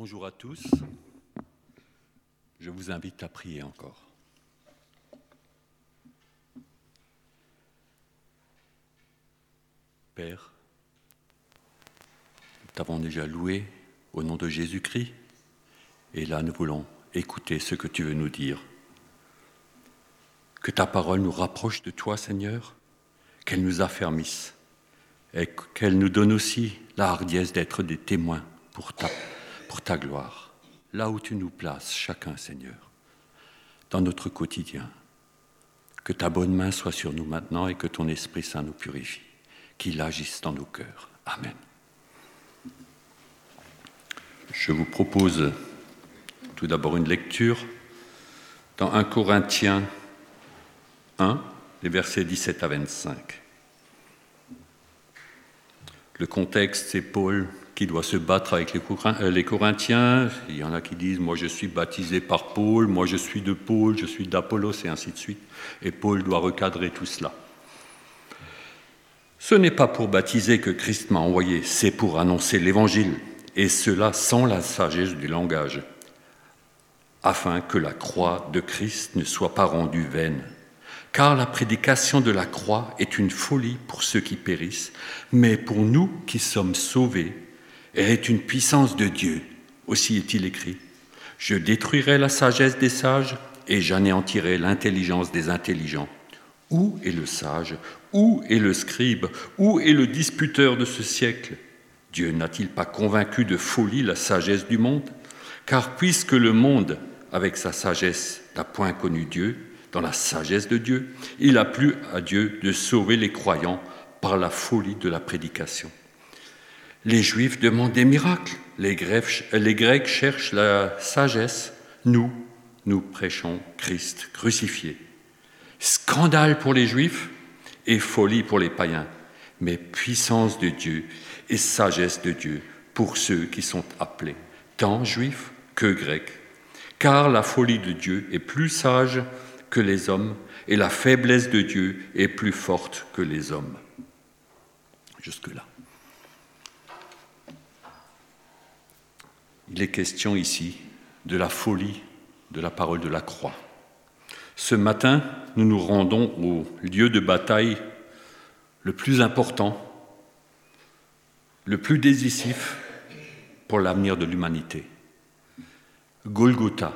Bonjour à tous. Je vous invite à prier encore. Père, nous t'avons déjà loué au nom de Jésus-Christ et là nous voulons écouter ce que tu veux nous dire. Que ta parole nous rapproche de toi, Seigneur, qu'elle nous affermisse et qu'elle nous donne aussi la hardiesse d'être des témoins pour ta, pour ta gloire, là où tu nous places, chacun, Seigneur, dans notre quotidien. Que ta bonne main soit sur nous maintenant et que ton Esprit Saint nous purifie, qu'il agisse dans nos cœurs. Amen. Je vous propose tout d'abord une lecture dans 1 Corinthiens 1, les versets 17 à 25. Le contexte, c'est Paul qui doit se battre avec euh, les Corinthiens. Il y en a qui disent, moi je suis baptisé par Paul, moi je suis de Paul, je suis d'Apollos, et ainsi de suite. Et Paul doit recadrer tout cela. Ce n'est pas pour baptiser que Christ m'a envoyé, c'est pour annoncer l'Évangile, et cela sans la sagesse du langage, afin que la croix de Christ ne soit pas rendue vaine car la prédication de la croix est une folie pour ceux qui périssent, mais pour nous qui sommes sauvés, est une puissance de Dieu. Aussi est-il écrit, je détruirai la sagesse des sages et j'anéantirai l'intelligence des intelligents. Où est le sage? Où est le scribe? Où est le disputeur de ce siècle? Dieu n'a-t-il pas convaincu de folie la sagesse du monde? Car puisque le monde, avec sa sagesse, n'a point connu Dieu, dans la sagesse de Dieu, il a plu à Dieu de sauver les croyants par la folie de la prédication. Les Juifs demandent des miracles, les Grecs, cherchent la sagesse, nous, nous prêchons Christ crucifié. Scandale pour les Juifs et folie pour les païens, mais puissance de Dieu et sagesse de Dieu pour ceux qui sont appelés, tant juifs que grecs, car la folie de Dieu est plus sage que les hommes, et la faiblesse de Dieu est plus forte que les hommes. Jusque-là. Il est question ici de la folie de la parole de la croix. Ce matin, nous nous rendons au lieu de bataille le plus important, le plus décisif pour l'avenir de l'humanité. Golgotha,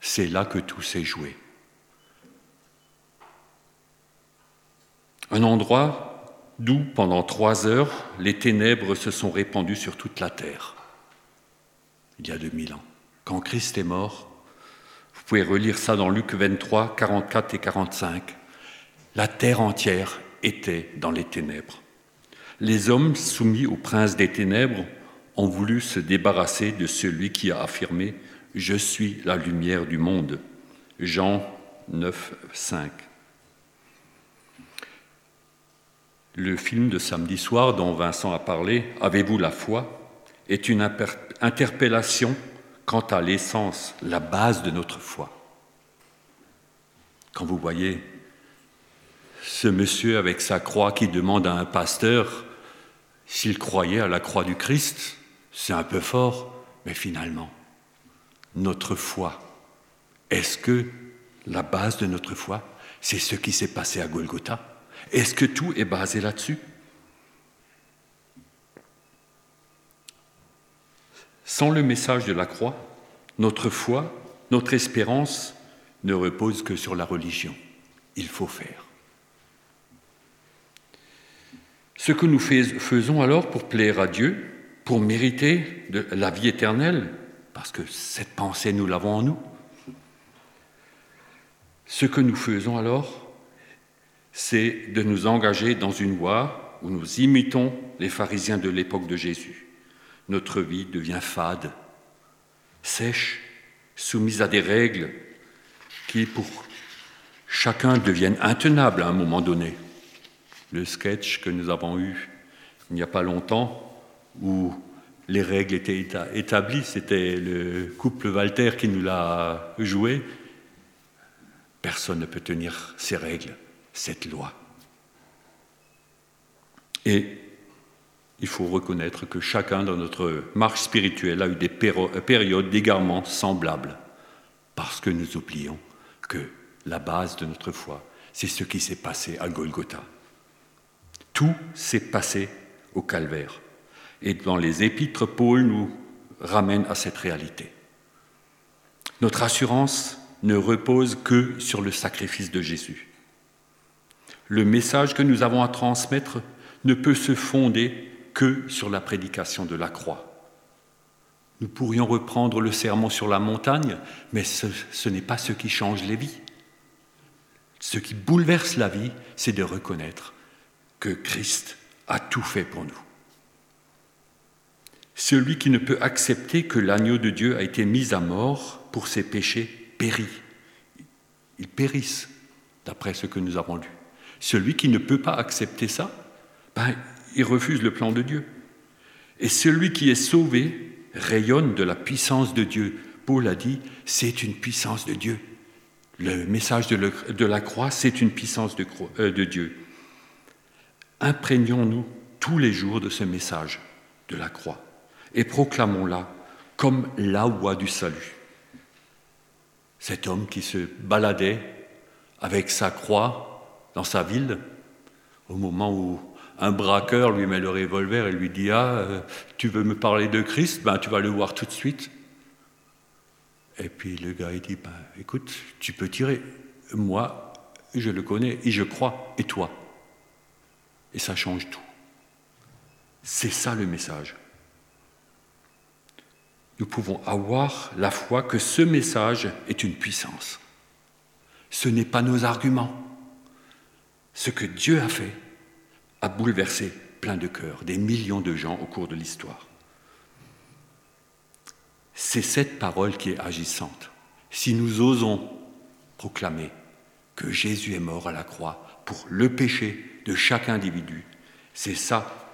c'est là que tout s'est joué. Un endroit d'où, pendant trois heures, les ténèbres se sont répandues sur toute la terre, il y a 2000 ans. Quand Christ est mort, vous pouvez relire ça dans Luc 23, 44 et 45, la terre entière était dans les ténèbres. Les hommes soumis au prince des ténèbres ont voulu se débarrasser de celui qui a affirmé ⁇ Je suis la lumière du monde ⁇ Jean 9, 5. Le film de samedi soir dont Vincent a parlé, Avez-vous la foi est une interpellation quant à l'essence, la base de notre foi. Quand vous voyez ce monsieur avec sa croix qui demande à un pasteur s'il croyait à la croix du Christ, c'est un peu fort, mais finalement, notre foi, est-ce que la base de notre foi, c'est ce qui s'est passé à Golgotha? Est-ce que tout est basé là-dessus? Sans le message de la croix, notre foi, notre espérance ne repose que sur la religion. Il faut faire. Ce que nous faisons alors pour plaire à Dieu, pour mériter la vie éternelle, parce que cette pensée, nous l'avons en nous, ce que nous faisons alors, c'est de nous engager dans une voie où nous imitons les pharisiens de l'époque de Jésus. Notre vie devient fade, sèche, soumise à des règles qui, pour chacun, deviennent intenables à un moment donné. Le sketch que nous avons eu il n'y a pas longtemps, où les règles étaient établies, c'était le couple Walter qui nous l'a joué. Personne ne peut tenir ces règles cette loi. Et il faut reconnaître que chacun dans notre marche spirituelle a eu des périodes d'égarement semblables, parce que nous oublions que la base de notre foi, c'est ce qui s'est passé à Golgotha. Tout s'est passé au calvaire. Et dans les épîtres, Paul nous ramène à cette réalité. Notre assurance ne repose que sur le sacrifice de Jésus. Le message que nous avons à transmettre ne peut se fonder que sur la prédication de la croix. Nous pourrions reprendre le sermon sur la montagne, mais ce, ce n'est pas ce qui change les vies. Ce qui bouleverse la vie, c'est de reconnaître que Christ a tout fait pour nous. Celui qui ne peut accepter que l'agneau de Dieu a été mis à mort pour ses péchés périt. Ils périssent, d'après ce que nous avons lu. Celui qui ne peut pas accepter ça, ben, il refuse le plan de Dieu. Et celui qui est sauvé rayonne de la puissance de Dieu. Paul a dit, c'est une puissance de Dieu. Le message de, la croix, c'est une puissance de, euh, de Dieu. Imprégnons-nous tous les jours de ce message de la croix et proclamons-la comme la voie du salut. Cet homme qui se baladait avec sa croix dans sa ville, au moment où un braqueur lui met le revolver et lui dit Ah, euh, tu veux me parler de Christ? Ben, tu vas le voir tout de suite. Et puis le gars, il dit ben, Écoute, tu peux tirer. Moi, je le connais et je crois. Et toi? Et ça change tout. C'est ça le message. Nous pouvons avoir la foi que ce message est une puissance. Ce n'est pas nos arguments. Ce que Dieu a fait, a bouleversé plein de cœurs, des millions de gens au cours de l'histoire. C'est cette parole qui est agissante. Si nous osons proclamer que Jésus est mort à la croix pour le péché de chaque individu, c'est ça.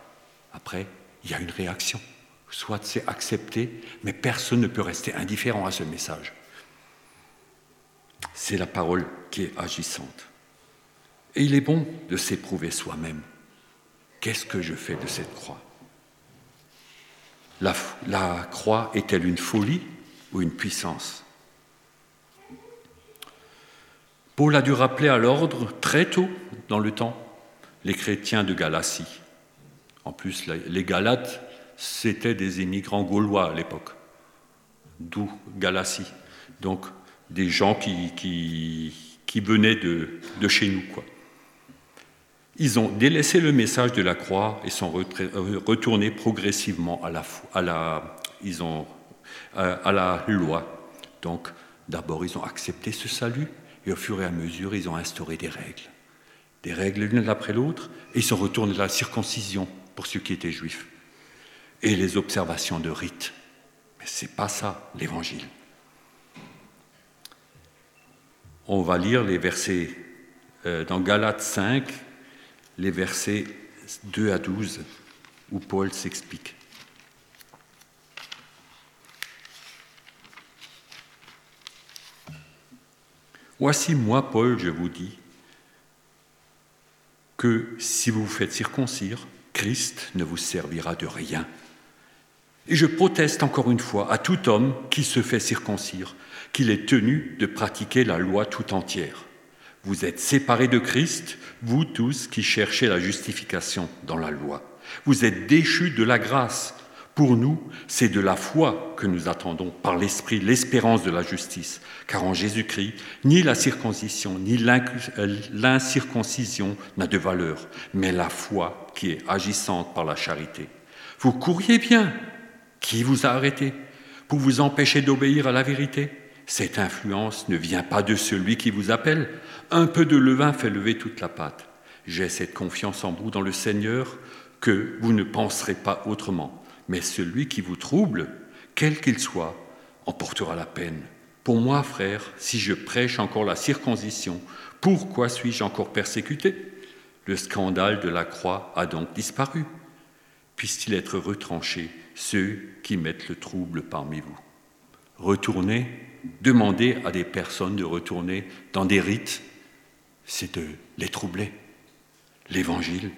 Après, il y a une réaction. Soit c'est accepté, mais personne ne peut rester indifférent à ce message. C'est la parole qui est agissante. Et il est bon de s'éprouver soi-même. Qu'est-ce que je fais de cette croix? La, croix est-elle une folie ou une puissance? Paul a dû rappeler à l'ordre très tôt dans le temps les chrétiens de Galatie. En plus, les Galates, c'était des immigrants gaulois à l'époque, d'où Galatie. Donc, des gens qui venaient de, de, chez nous. Quoi. Ils ont délaissé le message de la croix et sont retournés progressivement ont, à la loi. Donc, d'abord, ils ont accepté ce salut et au fur et à mesure, ils ont instauré des règles. Des règles l'une après l'autre et ils sont retournés à la circoncision pour ceux qui étaient juifs et les observations de rites. Mais ce n'est pas ça l'évangile. On va lire les versets euh, dans Galates 5, les versets 2 à 12, où Paul s'explique. Voici moi, Paul, je vous dis, que si vous vous faites circoncire, Christ ne vous servira de rien. Et je proteste encore une fois à tout homme qui se fait circoncire qu'il est tenu de pratiquer la loi tout entière. Vous êtes séparés de Christ, vous tous qui cherchez la justification dans la loi. Vous êtes déchus de la grâce. Pour nous, c'est de la foi que nous attendons par l'Esprit l'espérance de la justice. Car en Jésus-Christ, ni la circoncision, ni l'incirconcision n'a de valeur, mais la foi qui est agissante par la charité. Vous courriez bien. Qui vous a arrêté pour vous empêcher d'obéir à la vérité? Cette influence ne vient pas de celui qui vous appelle. Un peu de levain fait lever toute la pâte. J'ai cette confiance en vous dans le Seigneur que vous ne penserez pas autrement. Mais celui qui vous trouble, quel qu'il soit, en portera la peine. Pour moi, frère, si je prêche encore la circoncision, pourquoi suis-je encore persécuté? Le scandale de la croix a donc disparu. Puisse-t-il être retranché, ceux qui mettent le trouble parmi vous? Retournez demander à des personnes de retourner dans des rites, c'est de les troubler. L'évangile,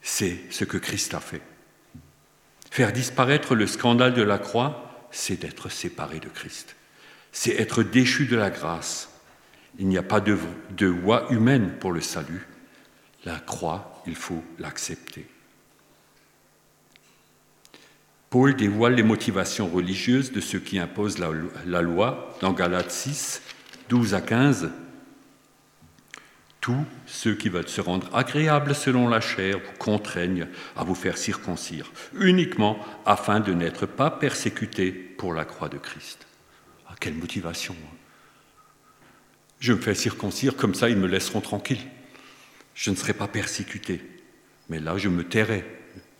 c'est ce que Christ a fait. Faire disparaître le scandale de la croix, c'est d'être séparé de Christ. C'est être déchu de la grâce. Il n'y a pas de, de voie humaine pour le salut. La croix, il faut l'accepter. Paul dévoile les motivations religieuses de ceux qui imposent la, loi dans Galates 6, 12 à 15 tous ceux qui veulent se rendre agréables selon la chair vous contraignent à vous faire circoncire, uniquement afin de n'être pas persécutés pour la croix de Christ. Ah, quelle motivation hein. Je me fais circoncire, comme ça ils me laisseront tranquille. Je ne serai pas persécuté. Mais là, je me tairai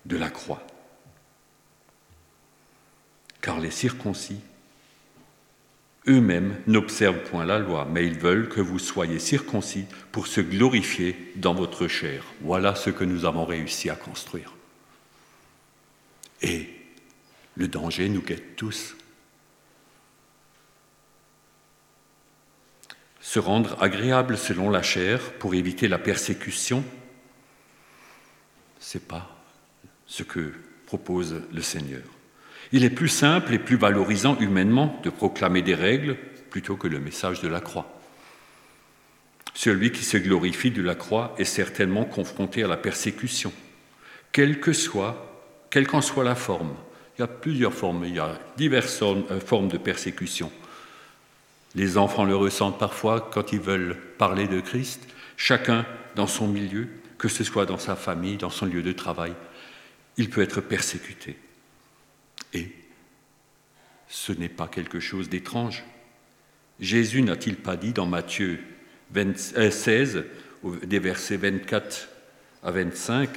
de la croix. Car les circoncis eux-mêmes n'observent point la loi, mais ils veulent que vous soyez circoncis pour se glorifier dans votre chair. Voilà ce que nous avons réussi à construire. Et le danger nous guette tous. Se rendre agréable selon la chair pour éviter la persécution, ce n'est pas ce que propose le Seigneur. Il est plus simple et plus valorisant humainement de proclamer des règles plutôt que le message de la croix. Celui qui se glorifie de la croix est certainement confronté à la persécution, quelle que soit, quelle qu'en soit la forme. Il y a plusieurs formes, il y a diverses euh, formes de persécution. Les enfants le ressentent parfois quand ils veulent parler de Christ, chacun dans son milieu, que ce soit dans sa famille, dans son lieu de travail, il peut être persécuté. Et ce n'est pas quelque chose d'étrange. Jésus n'a-t-il pas dit dans Matthieu 16, euh, des versets 24 à 25,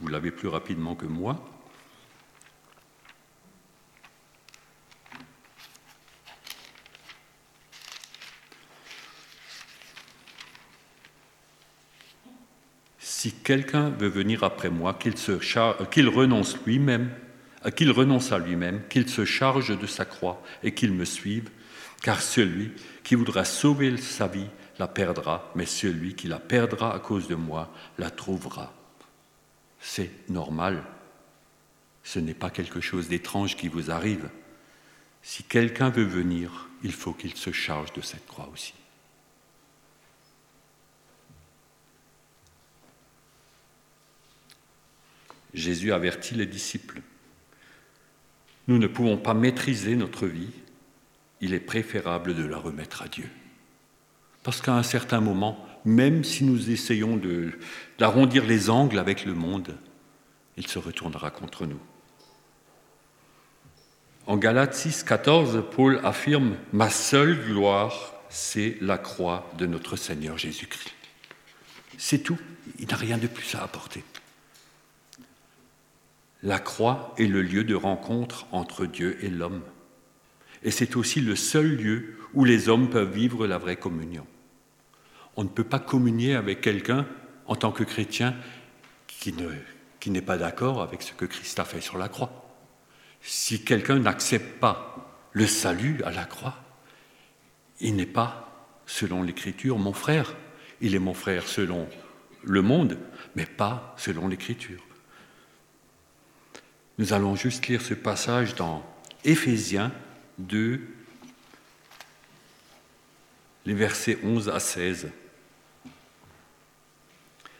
vous l'avez plus rapidement que moi, Si quelqu'un veut venir après moi, qu'il, renonce lui-même, euh, qu'il renonce à lui-même, qu'il se charge de sa croix et qu'il me suive, car celui qui voudra sauver sa vie la perdra, mais celui qui la perdra à cause de moi la trouvera. C'est normal. Ce n'est pas quelque chose d'étrange qui vous arrive. Si quelqu'un veut venir, il faut qu'il se charge de cette croix aussi. Jésus avertit les disciples. Nous ne pouvons pas maîtriser notre vie, il est préférable de la remettre à Dieu. Parce qu'à un certain moment, même si nous essayons d'arrondir les angles avec le monde, il se retournera contre nous. En Galates 6, 14, Paul affirme Ma seule gloire, c'est la croix de notre Seigneur Jésus-Christ. C'est tout, il n'a rien de plus à apporter. La croix est le lieu de rencontre entre Dieu et l'homme. Et c'est aussi le seul lieu où les hommes peuvent vivre la vraie communion. On ne peut pas communier avec quelqu'un en tant que chrétien qui, n'est pas d'accord avec ce que Christ a fait sur la croix. Si quelqu'un n'accepte pas le salut à la croix, il n'est pas, selon l'Écriture, mon frère. Il est mon frère selon le monde, mais pas selon l'Écriture. Nous allons juste lire ce passage dans Éphésiens 2, les versets 11 à 16.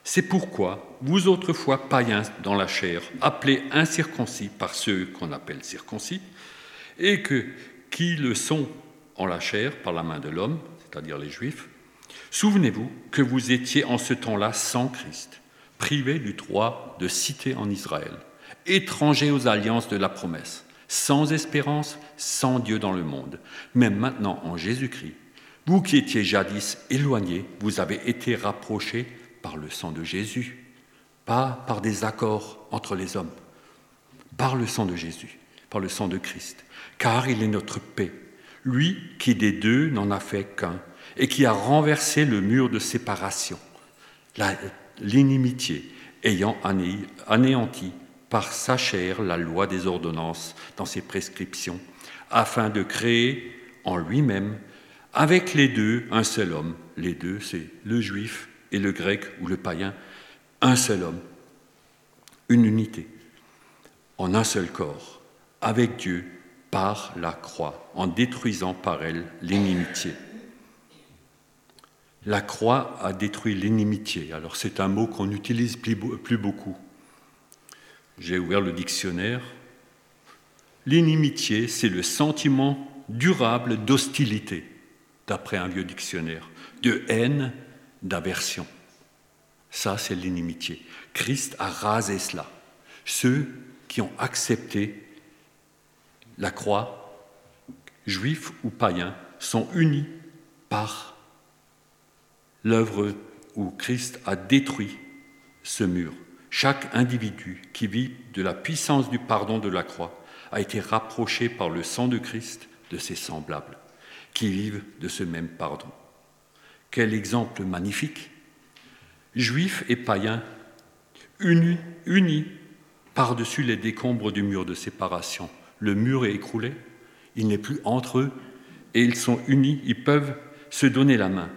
C'est pourquoi, vous autrefois païens dans la chair, appelés incirconcis par ceux qu'on appelle circoncis, et que, qui le sont en la chair par la main de l'homme, c'est-à-dire les Juifs, souvenez-vous que vous étiez en ce temps-là sans Christ, privés du droit de citer en Israël étrangers aux alliances de la promesse, sans espérance, sans Dieu dans le monde. Mais maintenant, en Jésus-Christ, vous qui étiez jadis éloignés, vous avez été rapprochés par le sang de Jésus, pas par des accords entre les hommes, par le sang de Jésus, par le sang de Christ, car il est notre paix, lui qui des deux n'en a fait qu'un, et qui a renversé le mur de séparation, l'inimitié, ayant anéanti par sa chair la loi des ordonnances dans ses prescriptions, afin de créer en lui-même, avec les deux, un seul homme. Les deux, c'est le juif et le grec ou le païen, un seul homme, une unité, en un seul corps, avec Dieu, par la croix, en détruisant par elle l'inimitié. La croix a détruit l'inimitié. Alors c'est un mot qu'on n'utilise plus beaucoup. J'ai ouvert le dictionnaire. L'inimitié, c'est le sentiment durable d'hostilité, d'après un vieux dictionnaire, de haine, d'aversion. Ça, c'est l'inimitié. Christ a rasé cela. Ceux qui ont accepté la croix, juifs ou païens, sont unis par l'œuvre où Christ a détruit ce mur. Chaque individu qui vit de la puissance du pardon de la croix a été rapproché par le sang de Christ de ses semblables, qui vivent de ce même pardon. Quel exemple magnifique Juifs et païens, unis, unis par-dessus les décombres du mur de séparation. Le mur est écroulé, il n'est plus entre eux, et ils sont unis, ils peuvent se donner la main.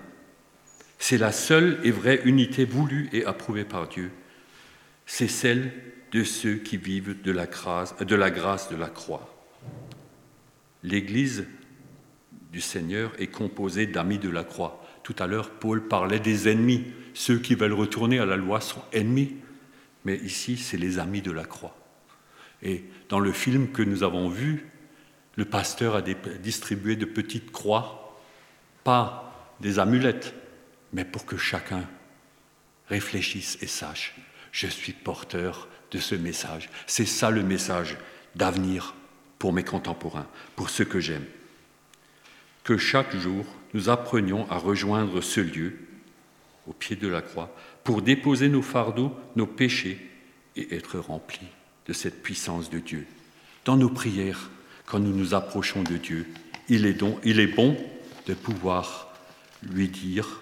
C'est la seule et vraie unité voulue et approuvée par Dieu c'est celle de ceux qui vivent de la grâce de la, grâce de la croix. L'Église du Seigneur est composée d'amis de la croix. Tout à l'heure, Paul parlait des ennemis. Ceux qui veulent retourner à la loi sont ennemis, mais ici, c'est les amis de la croix. Et dans le film que nous avons vu, le pasteur a distribué de petites croix, pas des amulettes, mais pour que chacun réfléchisse et sache je suis porteur de ce message. C'est ça le message d'avenir pour mes contemporains, pour ceux que j'aime. Que chaque jour, nous apprenions à rejoindre ce lieu, au pied de la croix, pour déposer nos fardeaux, nos péchés et être remplis de cette puissance de Dieu. Dans nos prières, quand nous nous approchons de Dieu, il est, bon de pouvoir lui dire,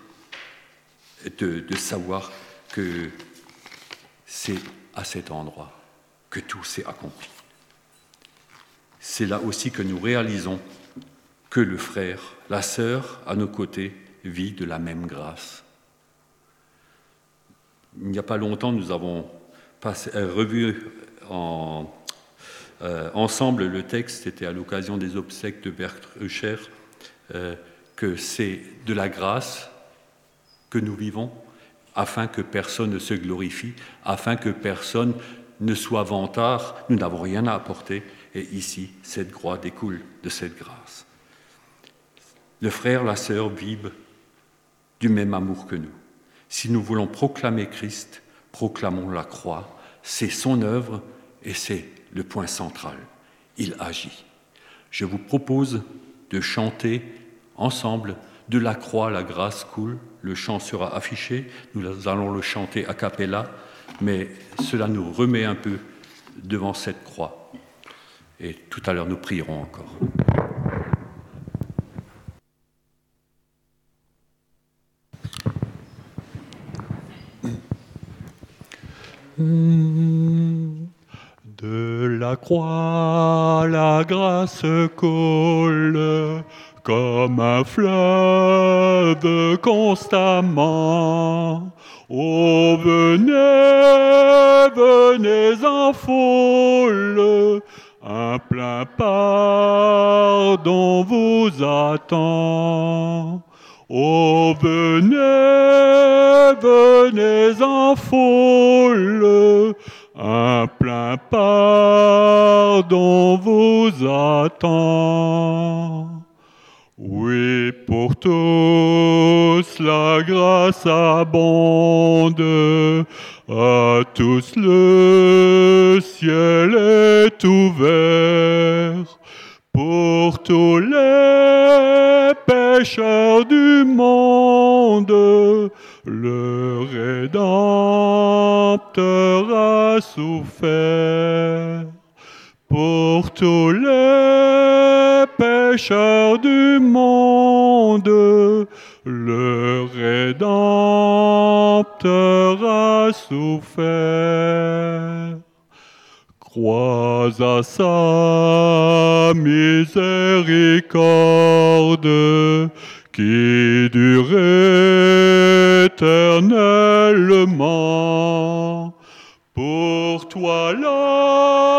de savoir que c'est à cet endroit que tout s'est accompli. C'est là aussi que nous réalisons que le frère, la sœur à nos côtés vit de la même grâce. Il n'y a pas longtemps, nous avons euh, revu euh, ensemble le texte, c'était à l'occasion des obsèques de Bertrucher, euh, que c'est de la grâce que nous vivons afin que personne ne se glorifie, afin que personne ne soit vantard. Nous n'avons rien à apporter. Et ici, cette croix découle de cette grâce. Le frère, la sœur vivent du même amour que nous. Si nous voulons proclamer Christ, proclamons la croix. C'est son œuvre et c'est le point central. Il agit. Je vous propose de chanter ensemble de la croix la grâce coule. Le chant sera affiché, nous allons le chanter a cappella, mais cela nous remet un peu devant cette croix. Et tout à l'heure, nous prierons encore. De la croix, la grâce coule comme un fleuve constamment. Oh, venez, venez en foule, un plein pardon vous attend. Oh, venez, venez en foule, un plein pardon vous attend. Oui, pour tous la grâce abonde, à tous le ciel est ouvert. Pour tous les pécheurs du monde, le Rédempteur a souffert. Pour tous les pécheurs du monde, le Rédempteur a souffert. Crois à sa miséricorde qui dure éternellement. Pour toi la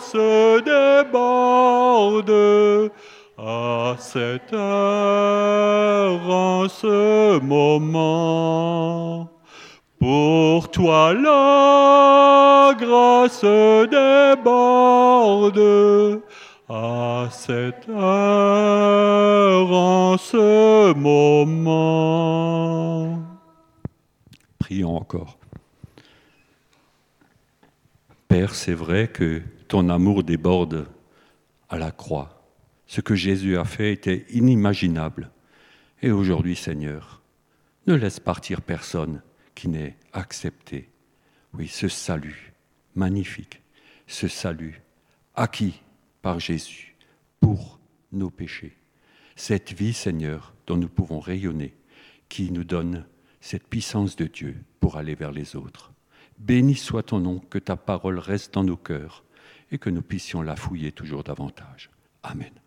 grâce déborde à cette heure, en ce moment. Pour toi la grâce déborde à cette heure, en ce moment. Prions encore. Père, c'est vrai que ton amour déborde à la croix. Ce que Jésus a fait était inimaginable. Et aujourd'hui, Seigneur, ne laisse partir personne qui n'ait accepté, oui, ce salut magnifique, ce salut acquis par Jésus pour nos péchés. Cette vie, Seigneur, dont nous pouvons rayonner, qui nous donne cette puissance de Dieu pour aller vers les autres. Béni soit ton nom, que ta parole reste dans nos cœurs et que nous puissions la fouiller toujours davantage. Amen.